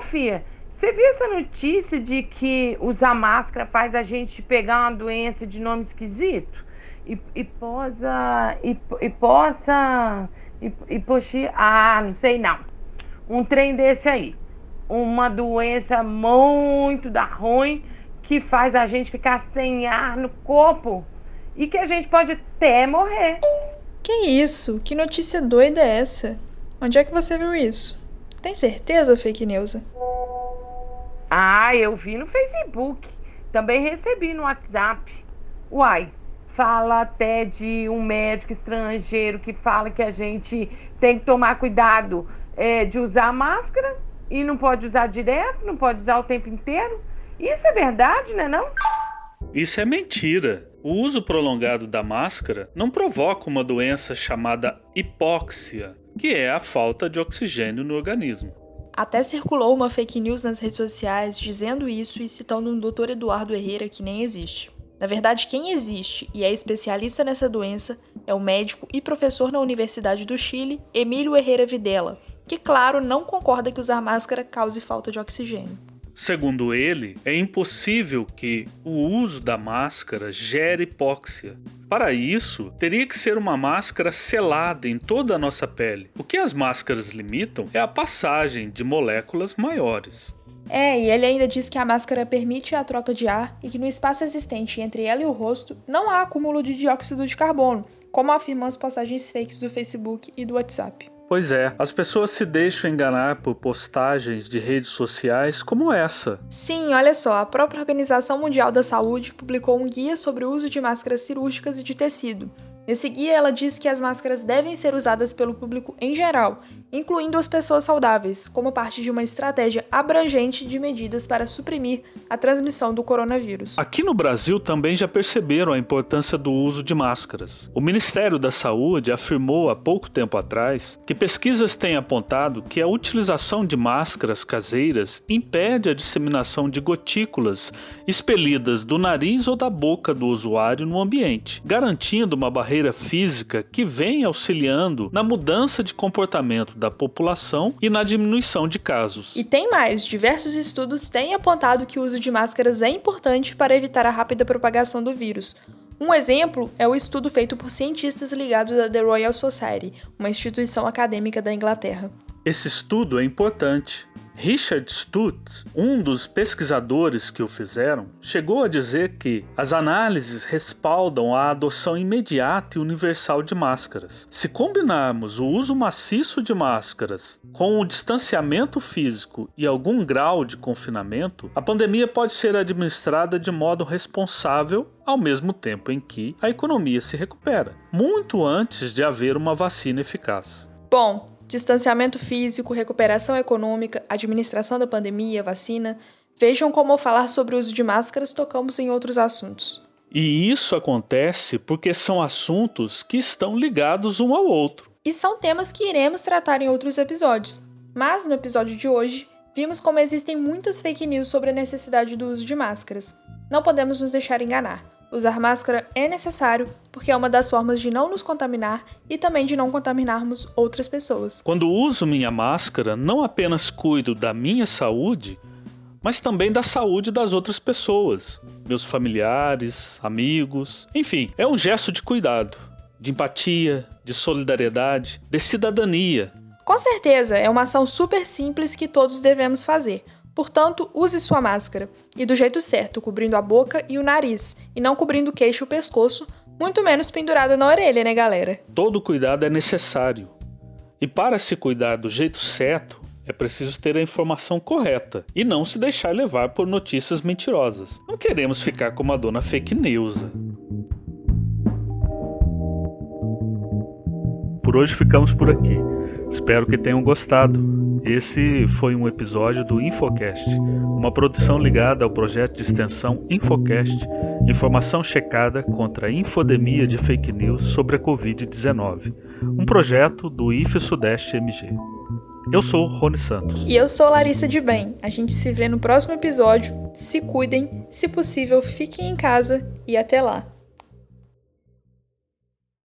Fia, você viu essa notícia de que usar máscara faz a gente pegar uma doença de nome esquisito? E, e posa. E, e possa. E, e. Ah, não sei não. Um trem desse aí. Uma doença muito da ruim que faz a gente ficar sem ar no corpo e que a gente pode até morrer. Que isso? Que notícia doida é essa? Onde é que você viu isso? Tem certeza, fake news? Ah, eu vi no Facebook. Também recebi no WhatsApp. Uai, fala até de um médico estrangeiro que fala que a gente tem que tomar cuidado é, de usar máscara e não pode usar direto, não pode usar o tempo inteiro. Isso é verdade, né não? Isso é mentira. O uso prolongado da máscara não provoca uma doença chamada hipóxia, que é a falta de oxigênio no organismo. Até circulou uma fake news nas redes sociais dizendo isso e citando um Dr. Eduardo Herrera que nem existe. Na verdade, quem existe e é especialista nessa doença é o médico e professor na Universidade do Chile, Emílio Herrera Videla, que, claro, não concorda que usar máscara cause falta de oxigênio. Segundo ele, é impossível que o uso da máscara gere hipóxia. Para isso, teria que ser uma máscara selada em toda a nossa pele. O que as máscaras limitam é a passagem de moléculas maiores. É, e ele ainda diz que a máscara permite a troca de ar e que no espaço existente entre ela e o rosto não há acúmulo de dióxido de carbono, como afirmam as postagens fakes do Facebook e do WhatsApp. Pois é, as pessoas se deixam enganar por postagens de redes sociais como essa. Sim, olha só, a própria Organização Mundial da Saúde publicou um guia sobre o uso de máscaras cirúrgicas e de tecido, Nesse guia, ela diz que as máscaras devem ser usadas pelo público em geral, incluindo as pessoas saudáveis, como parte de uma estratégia abrangente de medidas para suprimir a transmissão do coronavírus. Aqui no Brasil também já perceberam a importância do uso de máscaras. O Ministério da Saúde afirmou há pouco tempo atrás que pesquisas têm apontado que a utilização de máscaras caseiras impede a disseminação de gotículas expelidas do nariz ou da boca do usuário no ambiente, garantindo uma barreira física que vem auxiliando na mudança de comportamento da população e na diminuição de casos. E tem mais: diversos estudos têm apontado que o uso de máscaras é importante para evitar a rápida propagação do vírus. Um exemplo é o estudo feito por cientistas ligados à The Royal Society, uma instituição acadêmica da Inglaterra. Esse estudo é importante Richard Stutz, um dos pesquisadores que o fizeram, chegou a dizer que as análises respaldam a adoção imediata e universal de máscaras. Se combinarmos o uso maciço de máscaras com o distanciamento físico e algum grau de confinamento, a pandemia pode ser administrada de modo responsável ao mesmo tempo em que a economia se recupera, muito antes de haver uma vacina eficaz. Bom, distanciamento físico, recuperação econômica, administração da pandemia, vacina. Vejam como ao falar sobre o uso de máscaras tocamos em outros assuntos. E isso acontece porque são assuntos que estão ligados um ao outro. E são temas que iremos tratar em outros episódios. Mas no episódio de hoje, vimos como existem muitas fake news sobre a necessidade do uso de máscaras. Não podemos nos deixar enganar. Usar máscara é necessário porque é uma das formas de não nos contaminar e também de não contaminarmos outras pessoas. Quando uso minha máscara, não apenas cuido da minha saúde, mas também da saúde das outras pessoas, meus familiares, amigos, enfim, é um gesto de cuidado, de empatia, de solidariedade, de cidadania. Com certeza, é uma ação super simples que todos devemos fazer Portanto, use sua máscara, e do jeito certo, cobrindo a boca e o nariz, e não cobrindo o queixo e o pescoço, muito menos pendurada na orelha, né, galera? Todo cuidado é necessário. E para se cuidar do jeito certo, é preciso ter a informação correta e não se deixar levar por notícias mentirosas. Não queremos ficar como a dona fake news. Por hoje ficamos por aqui. Espero que tenham gostado. Esse foi um episódio do Infocast, uma produção ligada ao projeto de extensão Infocast, informação checada contra a infodemia de fake news sobre a Covid-19, um projeto do IFE Sudeste MG. Eu sou Rony Santos. E eu sou Larissa de Bem. A gente se vê no próximo episódio. Se cuidem, se possível, fiquem em casa e até lá.